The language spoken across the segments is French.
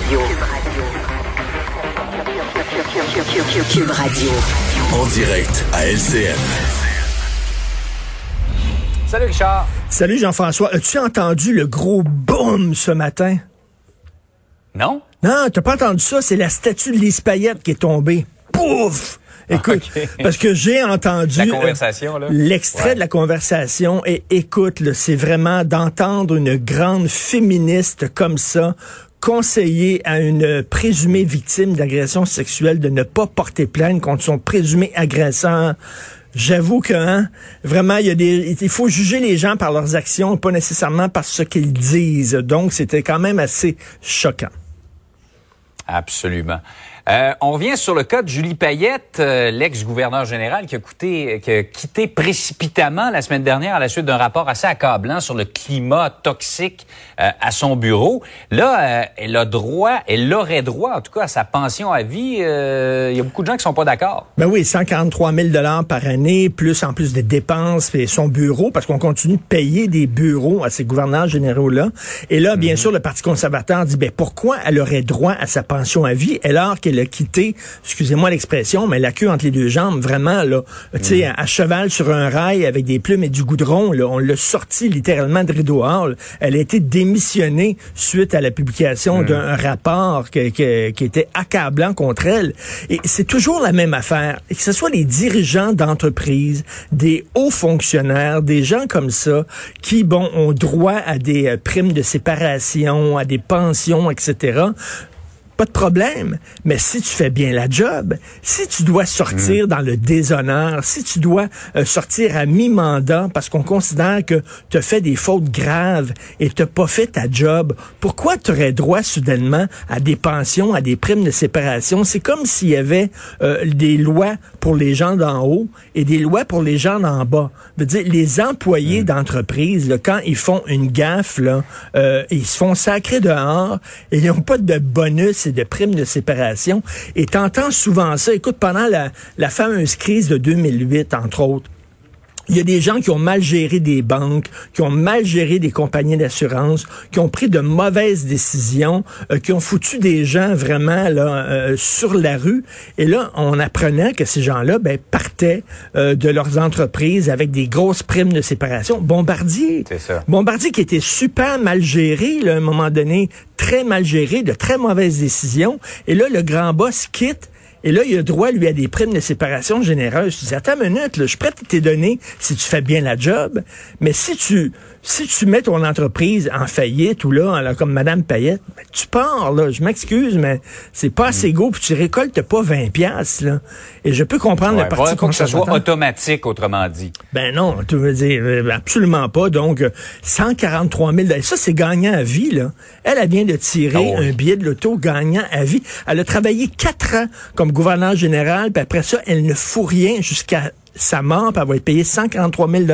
Radio. Cube Radio. En direct à LCN. Salut Richard. Salut Jean-François. As-tu entendu le gros boom ce matin? Non? Non, t'as pas entendu ça? C'est la statue de Lise Payette qui est tombée. Pouf! Écoute, Ok. parce que j'ai entendu euh, l'extrait Ouais. de la conversation et écoute, c'est vraiment d'entendre une grande féministe comme ça conseiller à une présumée victime d'agression sexuelle de ne pas porter plainte contre son présumé agresseur. J'avoue que hein, vraiment il y a des il faut juger les gens par leurs actions, pas nécessairement par ce qu'ils disent. Donc c'était quand même assez choquant. Absolument. Euh, on revient sur le cas de Julie Payette, euh, l'ex-gouverneur général qui a, coûté- qui a quitté précipitamment la semaine dernière à la suite d'un rapport assez accablant sur le climat toxique euh, à son bureau. Là, elle a droit, elle aurait droit, en tout cas, à sa pension à vie. Euh, Il y a beaucoup de gens qui sont pas d'accord. Ben oui, 143 000 dollars par année, plus en plus de dépenses et son bureau, parce qu'on continue de payer des bureaux à ces gouverneurs généraux-là. Et là, bien sûr, le Parti conservateur dit, ben pourquoi elle aurait droit à sa pension à vie alors qu'elle a quitté, excusez-moi l'expression, mais la queue entre les deux jambes, vraiment, là, tu sais, à, à cheval sur un rail avec des plumes et du goudron, là, on l'a sorti littéralement de Rideau Hall. Elle a été démissionnée suite à la publication d'un rapport que- que- qui était accablant contre elle. Et c'est toujours la même affaire. Que ce soit les dirigeants d'entreprise, des hauts fonctionnaires, des gens comme ça, qui, bon, ont droit à des euh, primes de séparation, à des pensions, etc pas de problème. Mais si tu fais bien la job, si tu dois sortir dans le déshonneur, si tu dois euh, sortir à mi-mandat parce qu'on considère que tu as fait des fautes graves et tu pas fait ta job, pourquoi tu aurais droit soudainement à des pensions, à des primes de séparation? C'est comme s'il y avait euh, des lois pour les gens d'en haut et des lois pour les gens d'en bas. Je veux dire, les employés d'entreprise, là, quand ils font une gaffe, là, euh, ils se font sacrer dehors et ils n'ont pas de bonus de primes de séparation. Et t'entends souvent ça. Écoute, pendant la fameuse crise de 2008, entre autres, il y a des gens qui ont mal géré des banques, qui ont mal géré des compagnies d'assurance, qui ont pris de mauvaises décisions, euh, qui ont foutu des gens vraiment là euh, sur la rue. Et là, on apprenait que ces gens-là ben, partaient euh, de leurs entreprises avec des grosses primes de séparation. Bombardier, ça. Bombardier qui était super mal géré là, à un moment donné, très mal géré, de très mauvaises décisions. Et là, le grand boss quitte. Et là, il a droit, lui, à des primes de séparation généreuses. Tu dis, attends une minute, là, je suis prêt à te donner si tu fais bien la job. Mais si tu, si tu mets ton entreprise en faillite ou là, là, comme Madame Payette, ben, tu pars, là. Je m'excuse, mais c'est pas assez gros puis tu récoltes pas 20 piastres, là. Et je peux comprendre Ouais, le parti faut que ça soit automatique, autrement dit. Ben non, tu veux dire, euh, absolument pas. Donc, euh, 143 000 Ça, c'est gagnant à vie, là. Elle, elle vient de tirer Ah oui. un billet de loto gagnant à vie. Elle a travaillé quatre ans comme gouverneur général, puis après ça, elle ne fout rien jusqu'à sa mort, puis elle va être payée 143 000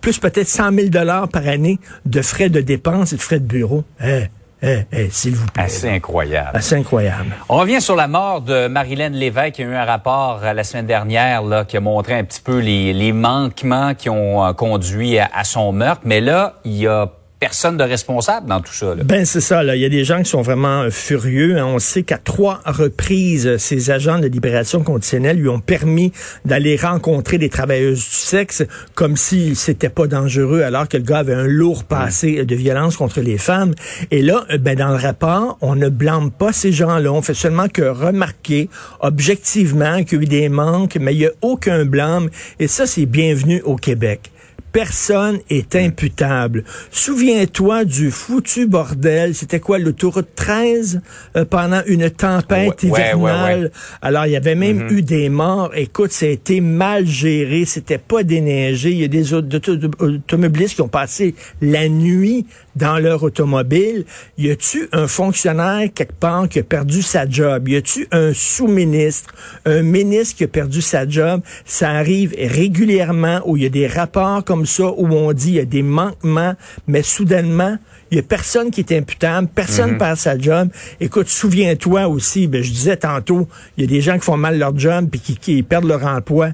plus peut-être 100 000 par année de frais de dépenses et de frais de bureau. Eh, eh, eh, s'il vous plaît. Assez incroyable. Assez incroyable. On revient sur la mort de Marilyn Lévesque. qui a eu un rapport euh, la semaine dernière là, qui a montré un petit peu les, les manquements qui ont euh, conduit à, à son meurtre. Mais là, il y a personne de responsable dans tout ça. là. Ben c'est ça. Là, il y a des gens qui sont vraiment euh, furieux. hein. On sait qu'à trois reprises, euh, ces agents de libération conditionnelle lui ont permis d'aller rencontrer des travailleuses du sexe, comme si c'était pas dangereux, alors que le gars avait un lourd passé de violence contre les femmes. Et là, euh, ben dans le rapport, on ne blâme pas ces gens-là. On fait seulement que remarquer objectivement qu'il y a eu des manques, mais il y a aucun blâme. Et ça, c'est bienvenu au Québec personne est imputable. Souviens-toi du foutu bordel. C'était quoi, l'autoroute 13 euh, pendant une tempête Ouais, hivernale? ouais, ouais. Alors, il y avait même eu des morts. Écoute, ça a été mal géré. C'était pas déneigé. Il y a des auto- auto- automobilistes qui ont passé la nuit dans leur automobile. Y a-tu un fonctionnaire quelque part qui a perdu sa job? Y a-tu un sous-ministre, un ministre qui a perdu sa job? Ça arrive régulièrement où il y a des rapports comme ça où on dit il y a des manquements, mais soudainement, il y a personne qui est imputable, personne perd sa job. Écoute, souviens-toi aussi, ben, je disais tantôt, il y a des gens qui font mal leur job puis qui, qui perdent leur emploi.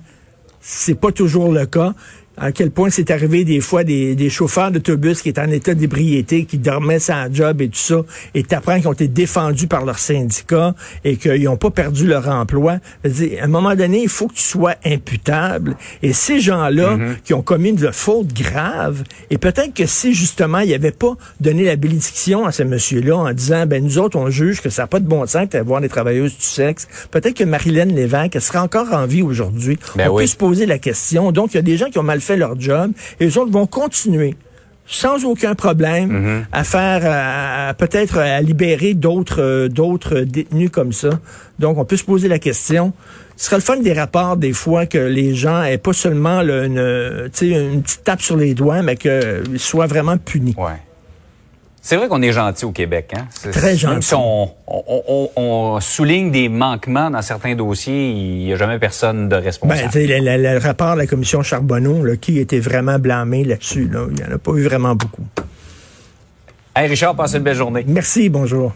C'est pas toujours le cas. À quel point c'est arrivé des fois des, des chauffeurs d'autobus qui étaient en état d'ébriété, qui dormaient sans job et tout ça, et t'apprends qu'ils ont été défendus par leur syndicat et qu'ils n'ont pas perdu leur emploi. à un moment donné, il faut que tu sois imputable. Et ces gens-là mm-hmm. qui ont commis une faute grave, et peut-être que si justement il n'y avait pas donné la bénédiction à ce monsieur-là en disant, ben nous autres on juge que ça n'a pas de bon sens d'avoir des travailleuses du sexe, peut-être que Marilyn Lévesque elle serait encore en vie aujourd'hui. Ben on peut se poser la question. Donc il y a des gens qui ont mal fait leur job et les autres vont continuer sans aucun problème mm-hmm. à faire peut-être à libérer d'autres euh, d'autres détenus comme ça. Donc on peut se poser la question. Ce serait le fun des rapports des fois que les gens aient pas seulement une, une petite tape sur les doigts, mais qu'ils soient vraiment punis. Ouais. C'est vrai qu'on est gentil au Québec. Hein? Très gentil. Même si on, souligne des manquements dans certains dossiers, il n'y a jamais personne de responsable. Ben, le, rapport de la commission Charbonneau, là, qui était vraiment blâmé là-dessus, là, il n'y en a pas eu vraiment beaucoup. Hey Richard, passe une belle journée. Merci, bonjour.